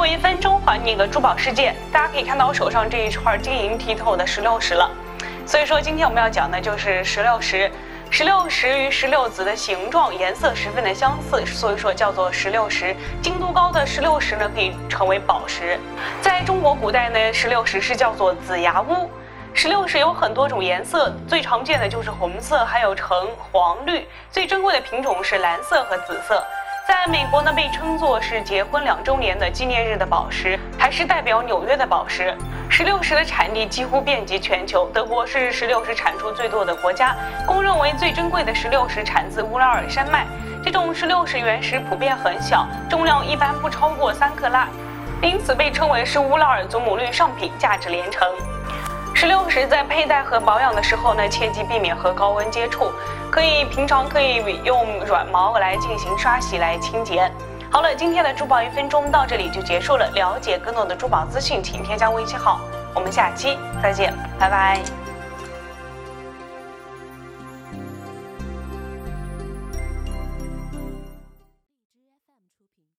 过一分钟还你一个珠宝世界，大家可以看到我手上这一串晶莹剔透的石榴石了。所以说，今天我们要讲的就是石榴石。石榴石与石榴籽的形状、颜色十分的相似，所以说叫做石榴石。精度高的石榴石呢，可以成为宝石。在中国古代呢，石榴石是叫做紫牙乌。石榴石有很多种颜色，最常见的就是红色，还有橙、黄、绿。最珍贵的品种是蓝色和紫色。在美国呢，被称作是结婚两周年的纪念日的宝石，还是代表纽约的宝石。石榴石的产地几乎遍及全球，德国是石榴石产出最多的国家。公认为最珍贵的石榴石产自乌拉尔山脉。这种石榴石原石普遍很小，重量一般不超过三克拉，因此被称为是乌拉尔祖母绿上品，价值连城。石榴石在佩戴和保养的时候呢，切记避免和高温接触。可以平常可以用软毛来进行刷洗来清洁。好了，今天的珠宝一分钟到这里就结束了。了解更多的珠宝资讯，请添加微信号。我们下期再见，拜拜。